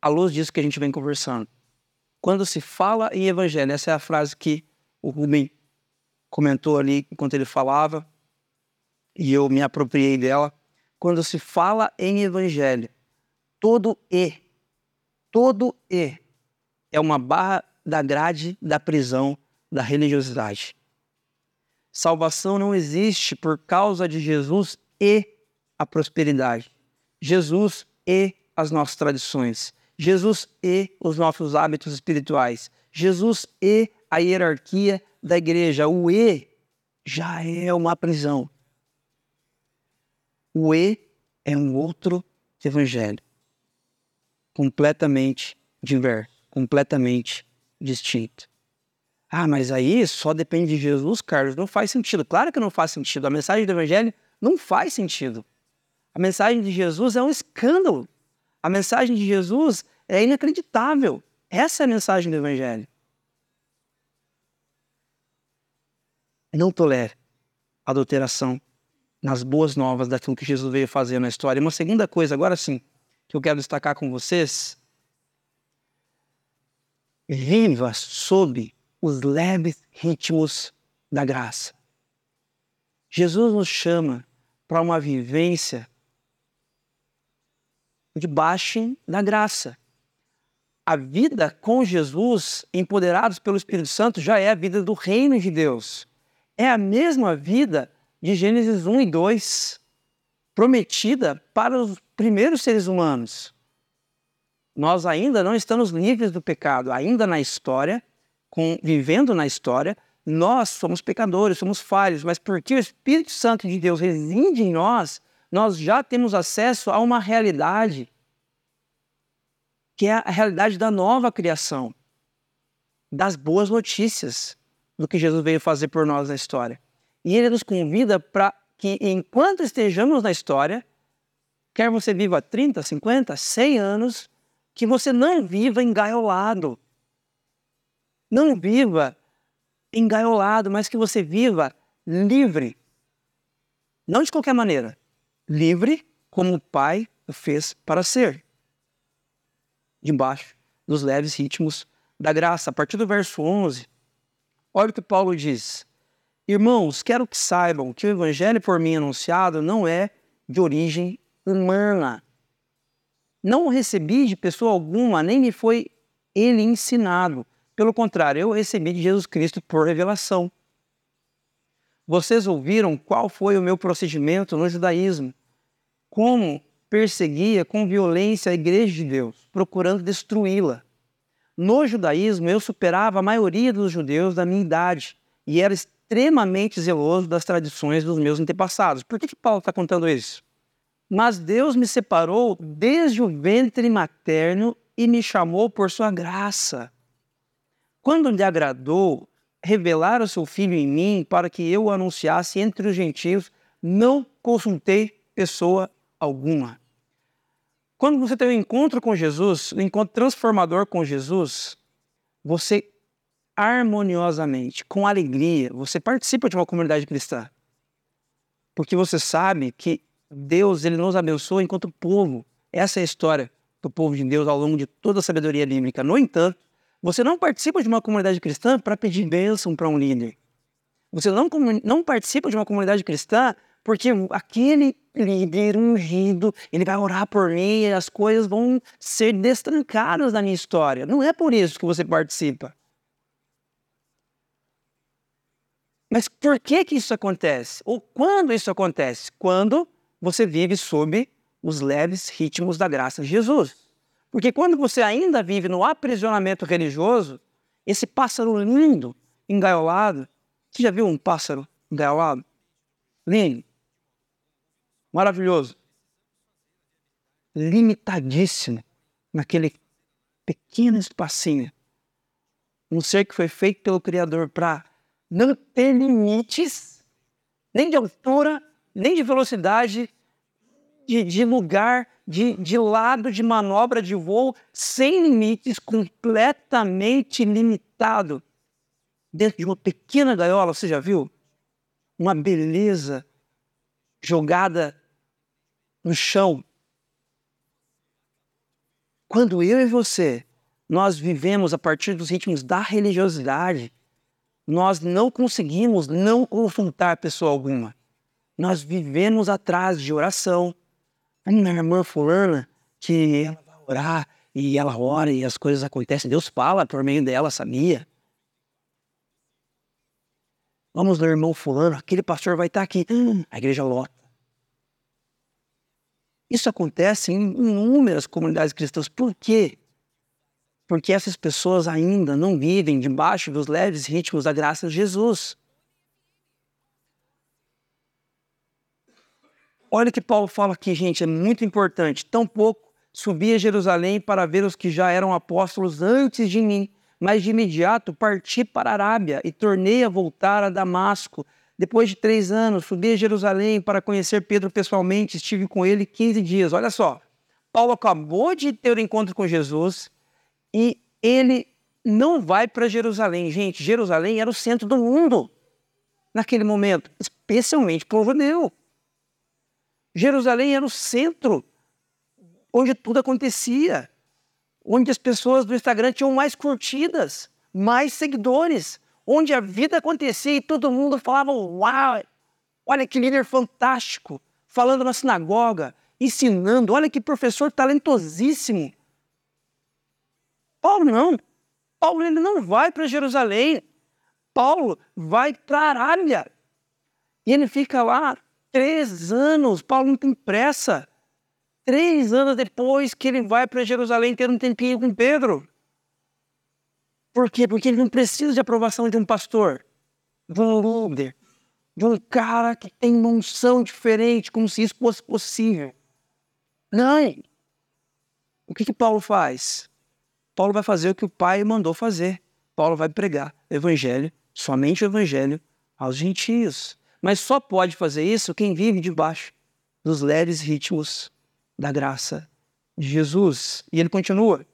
à luz disso que a gente vem conversando, quando se fala em evangelho, essa é a frase que o Rubem comentou ali enquanto ele falava, e eu me apropriei dela. Quando se fala em evangelho, todo e, todo e é uma barra da grade da prisão da religiosidade. Salvação não existe por causa de Jesus e a prosperidade. Jesus e as nossas tradições. Jesus e os nossos hábitos espirituais. Jesus e a hierarquia da igreja. O E já é uma prisão. O E é um outro evangelho. Completamente diverso, completamente distinto. Ah, mas aí só depende de Jesus, Carlos. Não faz sentido. Claro que não faz sentido. A mensagem do Evangelho não faz sentido. A mensagem de Jesus é um escândalo. A mensagem de Jesus é inacreditável. Essa é a mensagem do Evangelho. Não tolere adulteração nas boas novas daquilo que Jesus veio fazer na história. Uma segunda coisa, agora sim, que eu quero destacar com vocês. Viva sob os leves ritmos da graça. Jesus nos chama para uma vivência debaixo da graça. A vida com Jesus, empoderados pelo Espírito Santo, já é a vida do reino de Deus. É a mesma vida de Gênesis 1 e 2, prometida para os primeiros seres humanos. Nós ainda não estamos livres do pecado, ainda na história, com, vivendo na história, nós somos pecadores, somos falhos, mas porque o Espírito Santo de Deus reside em nós, nós já temos acesso a uma realidade que é a realidade da nova criação, das boas notícias do que Jesus veio fazer por nós na história. E ele nos convida para que, enquanto estejamos na história, quer você viva 30, 50, 100 anos, que você não viva engaiolado. Não viva engaiolado, mas que você viva livre. Não de qualquer maneira. Livre como o Pai o fez para ser. Debaixo dos leves ritmos da graça. A partir do verso 11, olha o que Paulo diz. Irmãos, quero que saibam que o evangelho por mim anunciado não é de origem humana. Não o recebi de pessoa alguma, nem me foi ele ensinado. Pelo contrário, eu recebi de Jesus Cristo por revelação. Vocês ouviram qual foi o meu procedimento no judaísmo? Como perseguia com violência a igreja de Deus, procurando destruí-la. No judaísmo, eu superava a maioria dos judeus da minha idade e era extremamente zeloso das tradições dos meus antepassados. Por que, que Paulo está contando isso? Mas Deus me separou desde o ventre materno e me chamou por sua graça. Quando lhe agradou revelar o seu filho em mim para que eu o anunciasse entre os gentios, não consultei pessoa alguma. Quando você tem um encontro com Jesus, um encontro transformador com Jesus, você harmoniosamente, com alegria, você participa de uma comunidade cristã. Porque você sabe que Deus ele nos abençoa enquanto povo. Essa é a história do povo de Deus ao longo de toda a sabedoria bíblica. No entanto, você não participa de uma comunidade cristã para pedir bênção para um líder. Você não, não participa de uma comunidade cristã porque aquele líder ungido, ele vai orar por mim e as coisas vão ser destrancadas na minha história. Não é por isso que você participa. Mas por que que isso acontece? Ou quando isso acontece? Quando você vive sob os leves ritmos da graça de Jesus. Porque quando você ainda vive no aprisionamento religioso, esse pássaro lindo, engaiolado, você já viu um pássaro engaiolado? Lindo. Maravilhoso. Limitadíssimo naquele pequeno espacinho. Um ser que foi feito pelo Criador para não ter limites, nem de altura, nem de velocidade, de, de lugar, de, de lado de manobra de voo, sem limites, completamente limitado. Dentro de uma pequena gaiola, você já viu? Uma beleza jogada no chão. Quando eu e você, nós vivemos a partir dos ritmos da religiosidade, nós não conseguimos não confrontar pessoa alguma. Nós vivemos atrás de oração. A minha irmã fulana, que ela vai orar e ela ora e as coisas acontecem. Deus fala por meio dela, sabia? Vamos no irmão fulano, aquele pastor vai estar aqui. Hum, a igreja lota. Isso acontece em inúmeras comunidades cristãs. Por quê? Porque essas pessoas ainda não vivem debaixo dos leves ritmos da graça de Jesus. Olha o que Paulo fala aqui, gente, é muito importante. Tampouco subi a Jerusalém para ver os que já eram apóstolos antes de mim, mas de imediato parti para a Arábia e tornei a voltar a Damasco. Depois de três anos, subi a Jerusalém para conhecer Pedro pessoalmente, estive com ele 15 dias. Olha só, Paulo acabou de ter o um encontro com Jesus, e ele não vai para Jerusalém. Gente, Jerusalém era o centro do mundo naquele momento, especialmente o judeu. Jerusalém era o centro onde tudo acontecia, onde as pessoas do Instagram tinham mais curtidas, mais seguidores, onde a vida acontecia e todo mundo falava: Uau, olha que líder fantástico, falando na sinagoga, ensinando, olha que professor talentosíssimo. Paulo não. Paulo ele não vai para Jerusalém. Paulo vai para Arábia. E ele fica lá três anos. Paulo não tem pressa. Três anos depois que ele vai para Jerusalém ter um tempinho com Pedro. Por quê? Porque ele não precisa de aprovação de um pastor, de um líder, de um cara que tem uma unção diferente, como se isso fosse possível. Não. O que, que Paulo faz? Paulo vai fazer o que o Pai mandou fazer. Paulo vai pregar o Evangelho, somente o Evangelho, aos gentios. Mas só pode fazer isso quem vive debaixo dos leves ritmos da graça de Jesus. E ele continua: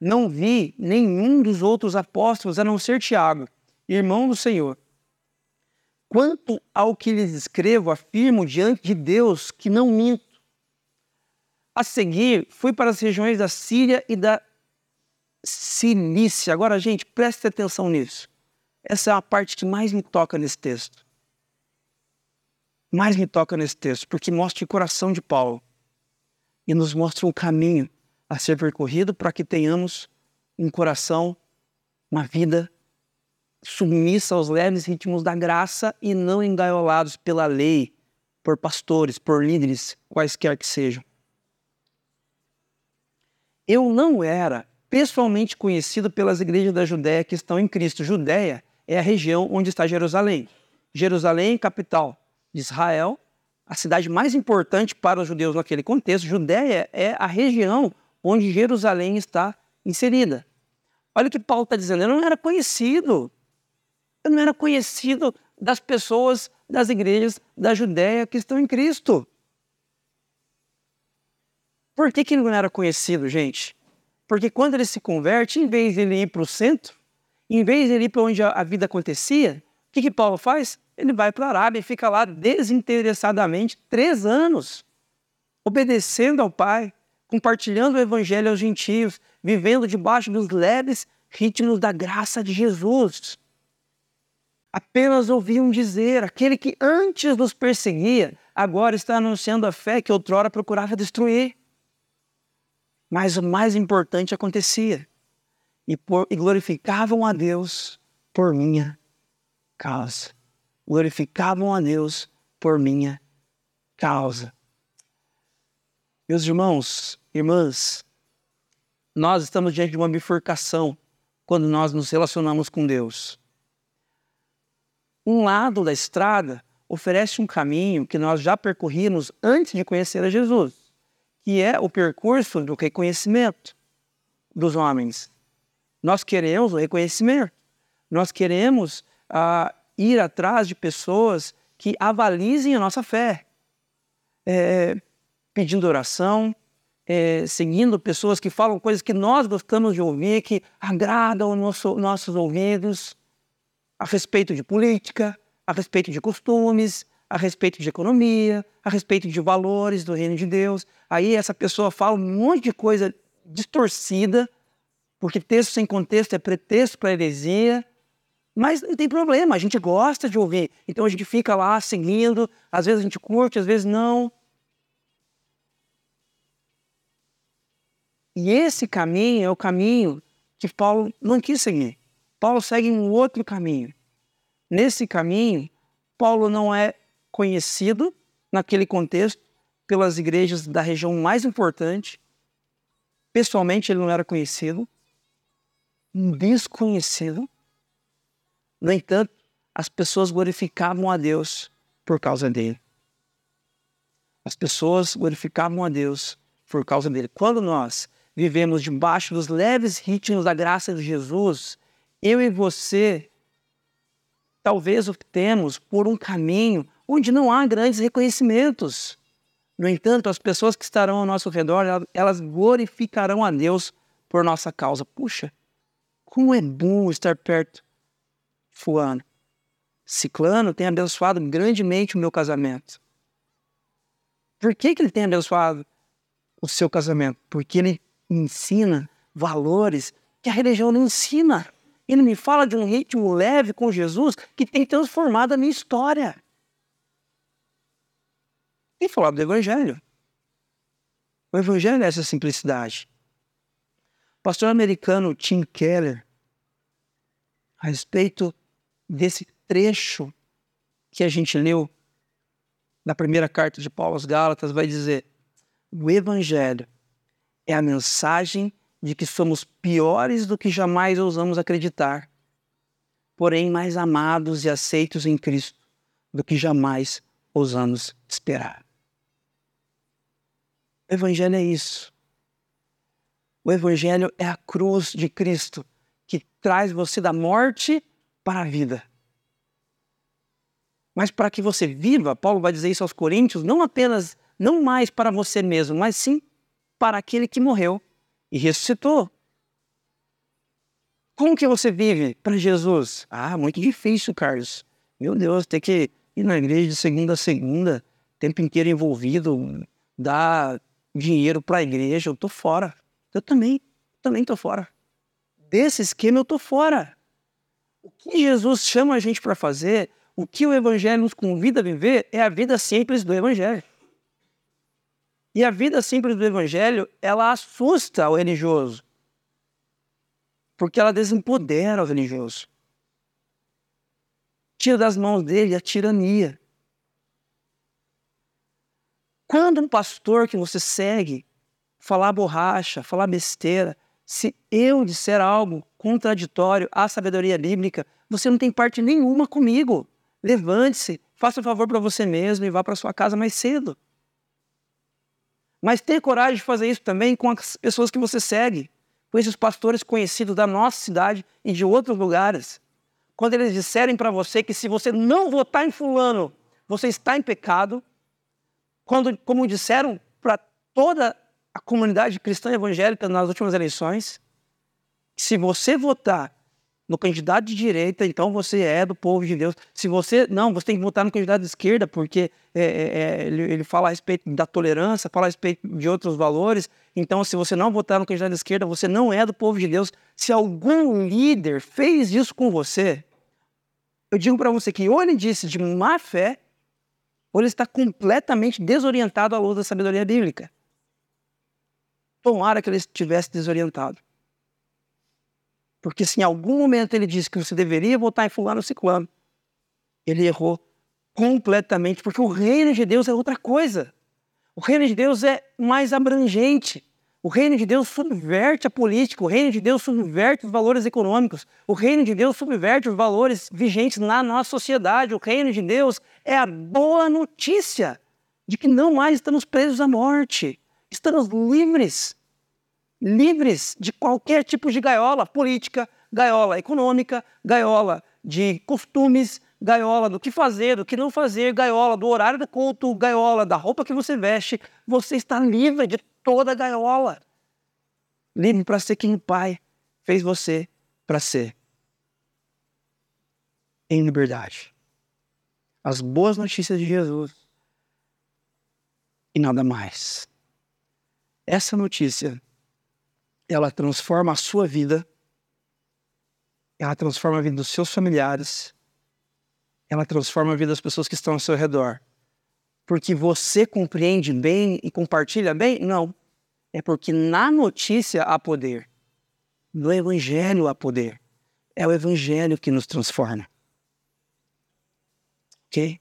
Não vi nenhum dos outros apóstolos a não ser Tiago, irmão do Senhor. Quanto ao que lhes escrevo, afirmo diante de Deus que não minto. A seguir, fui para as regiões da Síria e da Cilícia. Agora, gente, preste atenção nisso. Essa é a parte que mais me toca nesse texto. Mais me toca nesse texto, porque mostra o coração de Paulo e nos mostra um caminho a ser percorrido para que tenhamos um coração, uma vida submissa aos leves ritmos da graça e não engaiolados pela lei, por pastores, por líderes, quaisquer que sejam. Eu não era pessoalmente conhecido pelas igrejas da Judéia que estão em Cristo. Judéia é a região onde está Jerusalém. Jerusalém, capital de Israel, a cidade mais importante para os judeus naquele contexto. Judéia é a região onde Jerusalém está inserida. Olha o que Paulo está dizendo. Eu não era conhecido eu não era conhecido das pessoas das igrejas da Judéia que estão em Cristo. Por que, que ele não era conhecido, gente? Porque quando ele se converte, em vez de ele ir para o centro, em vez de ele ir para onde a vida acontecia, o que, que Paulo faz? Ele vai para a Arábia e fica lá desinteressadamente três anos, obedecendo ao Pai, compartilhando o Evangelho aos gentios, vivendo debaixo dos leves ritmos da graça de Jesus apenas ouviam dizer: aquele que antes nos perseguia, agora está anunciando a fé que outrora procurava destruir. Mas o mais importante acontecia, e, por, e glorificavam a Deus por minha causa. Glorificavam a Deus por minha causa. Meus irmãos, irmãs, nós estamos diante de uma bifurcação quando nós nos relacionamos com Deus. Um lado da estrada oferece um caminho que nós já percorrimos antes de conhecer a Jesus, que é o percurso do reconhecimento dos homens. Nós queremos o reconhecimento, nós queremos ah, ir atrás de pessoas que avalizem a nossa fé, é, pedindo oração, é, seguindo pessoas que falam coisas que nós gostamos de ouvir, que agradam os nosso, nossos ouvidos a respeito de política, a respeito de costumes, a respeito de economia, a respeito de valores do reino de Deus. Aí essa pessoa fala um monte de coisa distorcida, porque texto sem contexto é pretexto para heresia. Mas não tem problema, a gente gosta de ouvir. Então a gente fica lá seguindo, às vezes a gente curte, às vezes não. E esse caminho é o caminho que Paulo não quis seguir. Paulo segue um outro caminho. Nesse caminho, Paulo não é conhecido naquele contexto pelas igrejas da região mais importante. Pessoalmente, ele não era conhecido, um desconhecido. No entanto, as pessoas glorificavam a Deus por causa dele. As pessoas glorificavam a Deus por causa dele. Quando nós vivemos debaixo dos leves ritmos da graça de Jesus, eu e você talvez optemos por um caminho onde não há grandes reconhecimentos. No entanto, as pessoas que estarão ao nosso redor, elas glorificarão a Deus por nossa causa. Puxa, como é bom estar perto fulano. Ciclano tem abençoado grandemente o meu casamento. Por que, que ele tem abençoado o seu casamento? Porque ele ensina valores que a religião não ensina. Ele me fala de um ritmo leve com Jesus que tem transformado a minha história. Tem falado do Evangelho. O Evangelho é essa simplicidade. O pastor americano Tim Keller, a respeito desse trecho que a gente leu na primeira carta de Paulo aos Gálatas, vai dizer: o Evangelho é a mensagem de que somos piores do que jamais ousamos acreditar, porém mais amados e aceitos em Cristo do que jamais ousamos esperar. O Evangelho é isso. O Evangelho é a cruz de Cristo que traz você da morte para a vida. Mas para que você viva, Paulo vai dizer isso aos Coríntios, não apenas, não mais para você mesmo, mas sim para aquele que morreu e ressuscitou. Como que você vive para Jesus? Ah, muito difícil, Carlos. Meu Deus, ter que ir na igreja de segunda a segunda, tempo inteiro envolvido, dar dinheiro para a igreja, eu tô fora. Eu também, também tô fora. Desse esquema eu tô fora. O que Jesus chama a gente para fazer, o que o evangelho nos convida a viver é a vida simples do evangelho. E a vida simples do evangelho, ela assusta o religioso. Porque ela desempodera o religioso. Tira das mãos dele a tirania. Quando um pastor que você segue falar borracha, falar besteira, se eu disser algo contraditório à sabedoria bíblica, você não tem parte nenhuma comigo. Levante-se, faça um favor para você mesmo e vá para sua casa mais cedo. Mas tenha coragem de fazer isso também com as pessoas que você segue, com esses pastores conhecidos da nossa cidade e de outros lugares. Quando eles disserem para você que se você não votar em fulano, você está em pecado, quando, como disseram para toda a comunidade cristã evangélica nas últimas eleições, se você votar no candidato de direita, então você é do povo de Deus. Se você não, você tem que votar no candidato de esquerda, porque é, é, é, ele, ele, fala a respeito da tolerância, fala a respeito de outros valores. Então, se você não votar no candidato de esquerda, você não é do povo de Deus. Se algum líder fez isso com você, eu digo para você que ou ele disse de má fé, ou ele está completamente desorientado à luz da sabedoria bíblica. Tomara que ele estivesse desorientado. Porque se em algum momento ele disse que você deveria votar em fulano ou ciclano, ele errou completamente, porque o reino de Deus é outra coisa. O reino de Deus é mais abrangente. O reino de Deus subverte a política, o reino de Deus subverte os valores econômicos, o reino de Deus subverte os valores vigentes na nossa sociedade. O reino de Deus é a boa notícia de que não mais estamos presos à morte, estamos livres livres de qualquer tipo de gaiola política, gaiola econômica, gaiola de costumes, gaiola do que fazer, do que não fazer, gaiola do horário do culto, gaiola da roupa que você veste. Você está livre de toda a gaiola. Livre para ser quem o Pai fez você para ser. Em liberdade. As boas notícias de Jesus. E nada mais. Essa notícia ela transforma a sua vida, ela transforma a vida dos seus familiares, ela transforma a vida das pessoas que estão ao seu redor. Porque você compreende bem e compartilha bem? Não. É porque na notícia há poder. No Evangelho há poder. É o Evangelho que nos transforma. Ok?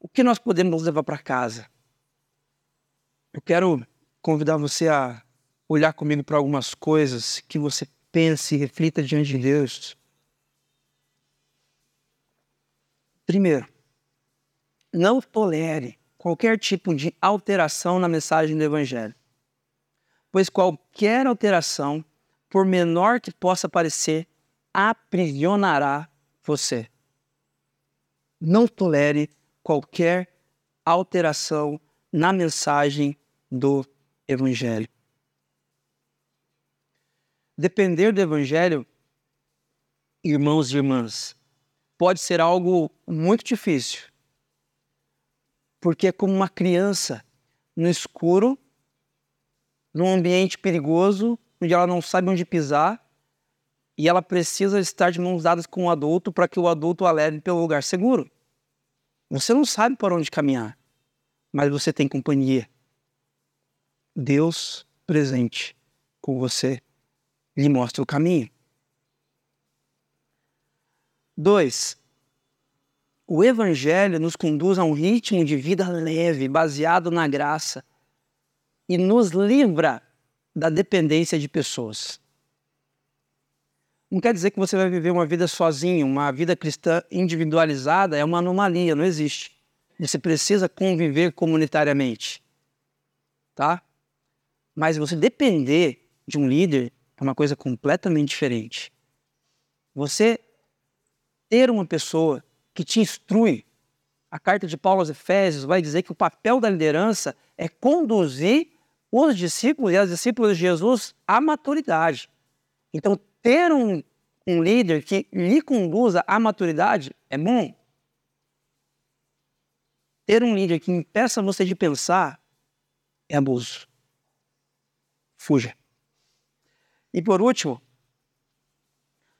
O que nós podemos levar para casa? Eu quero convidar você a olhar comigo para algumas coisas que você pense e reflita diante de Deus. Primeiro, não tolere qualquer tipo de alteração na mensagem do Evangelho, pois qualquer alteração, por menor que possa parecer, aprisionará você. Não tolere qualquer alteração na mensagem do Evangelho. Depender do Evangelho, irmãos e irmãs, pode ser algo muito difícil. Porque é como uma criança no escuro, num ambiente perigoso, onde ela não sabe onde pisar, e ela precisa estar de mãos dadas com o adulto para que o adulto a leve pelo lugar seguro. Você não sabe por onde caminhar, mas você tem companhia. Deus presente com você lhe mostra o caminho. Dois, o Evangelho nos conduz a um ritmo de vida leve, baseado na graça, e nos livra da dependência de pessoas. Não quer dizer que você vai viver uma vida sozinho, uma vida cristã individualizada, é uma anomalia, não existe. Você precisa conviver comunitariamente. Tá? Mas você depender de um líder é uma coisa completamente diferente. Você ter uma pessoa que te instrui. A carta de Paulo aos Efésios vai dizer que o papel da liderança é conduzir os discípulos e as discípulas de Jesus à maturidade. Então, ter um, um líder que lhe conduza à maturidade é bom. Ter um líder que impeça você de pensar é abuso. Fuja. E por último,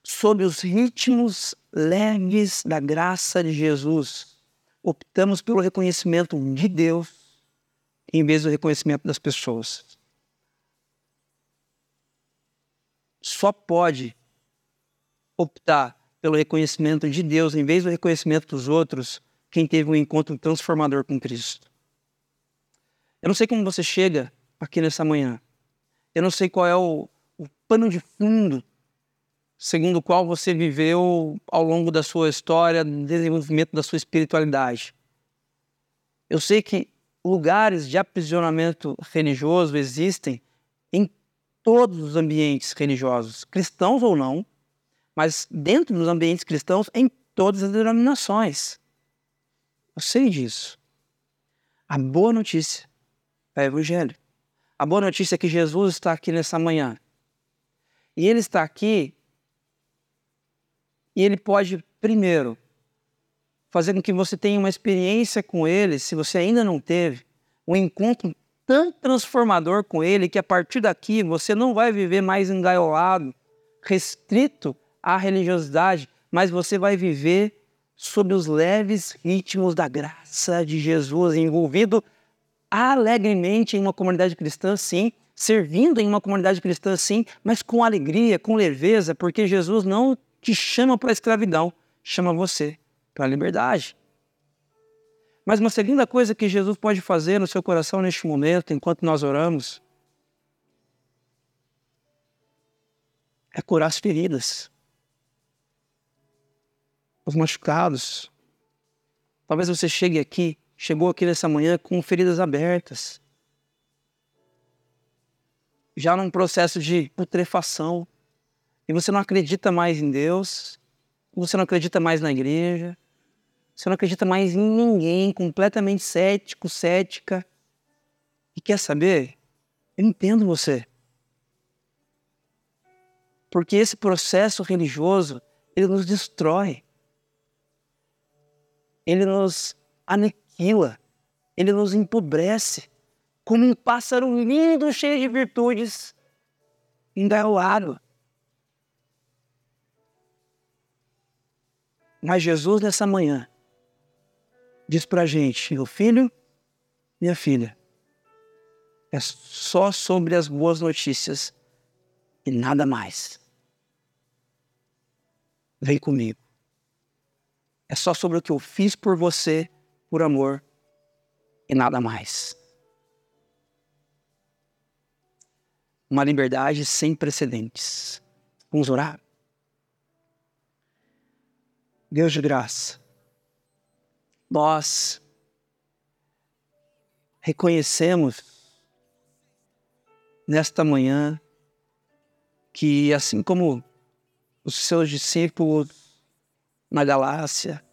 sob os ritmos leves da graça de Jesus, optamos pelo reconhecimento de Deus em vez do reconhecimento das pessoas. Só pode optar pelo reconhecimento de Deus em vez do reconhecimento dos outros quem teve um encontro transformador com Cristo. Eu não sei como você chega aqui nessa manhã. Eu não sei qual é o, o pano de fundo segundo o qual você viveu ao longo da sua história, desenvolvimento da sua espiritualidade. Eu sei que lugares de aprisionamento religioso existem em todos os ambientes religiosos, cristãos ou não, mas dentro dos ambientes cristãos, em todas as denominações. Eu sei disso. A boa notícia é o Evangelho. A boa notícia é que Jesus está aqui nessa manhã. E ele está aqui e ele pode, primeiro, fazer com que você tenha uma experiência com ele, se você ainda não teve, um encontro tão transformador com ele que a partir daqui você não vai viver mais engaiolado, restrito à religiosidade, mas você vai viver sob os leves ritmos da graça de Jesus, envolvido alegremente em uma comunidade cristã, sim, servindo em uma comunidade cristã, sim, mas com alegria, com leveza, porque Jesus não te chama para a escravidão, chama você para a liberdade. Mas uma segunda coisa que Jesus pode fazer no seu coração neste momento, enquanto nós oramos, é curar as feridas, os machucados. Talvez você chegue aqui, chegou aqui nessa manhã com feridas abertas, já num processo de putrefação, e você não acredita mais em Deus, você não acredita mais na igreja, você não acredita mais em ninguém, completamente cético, cética. E quer saber? Eu entendo você. Porque esse processo religioso, ele nos destrói. Ele nos aniquila. Ele nos empobrece. Como um pássaro lindo, cheio de virtudes, engaiolado. Mas Jesus, nessa manhã, diz para a gente: meu filho, minha filha, é só sobre as boas notícias e nada mais. Vem comigo. É só sobre o que eu fiz por você, por amor e nada mais. Uma liberdade sem precedentes. Vamos orar? Deus de graça, nós reconhecemos nesta manhã que, assim como os seus discípulos na Galácia,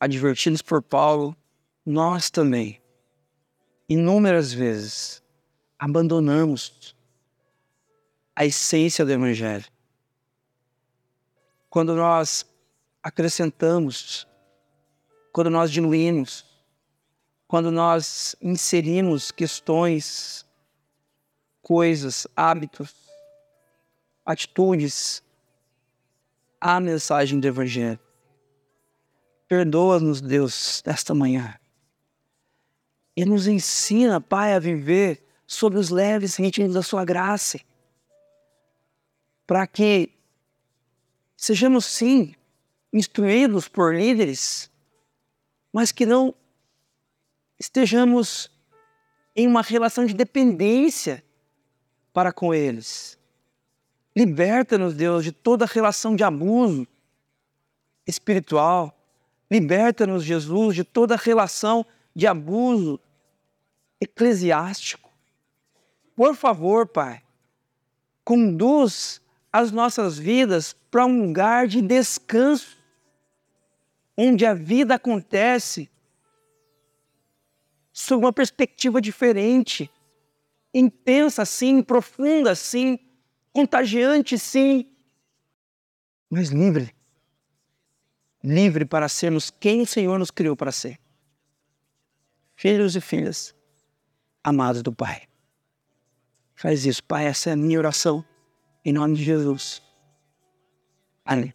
advertidos por Paulo, nós também, inúmeras vezes, abandonamos a essência do Evangelho. Quando nós acrescentamos, quando nós diluímos, quando nós inserimos questões, coisas, hábitos, atitudes à mensagem do Evangelho. Perdoa-nos, Deus, nesta manhã. E nos ensina, Pai, a viver sob os leves ritmos da Sua graça. Para que sejamos, sim, instruídos por líderes, mas que não estejamos em uma relação de dependência para com eles. Liberta-nos, Deus, de toda relação de abuso espiritual. Liberta-nos, Jesus, de toda relação de abuso eclesiástico. Por favor, Pai, conduz as nossas vidas para um lugar de descanso, onde a vida acontece sob uma perspectiva diferente, intensa sim, profunda sim, contagiante sim, mas livre. Livre para sermos quem o Senhor nos criou para ser. Filhos e filhas amados do Pai. Faz isso, Pai. Essa é a minha oração. Em nome de Jesus. Amém.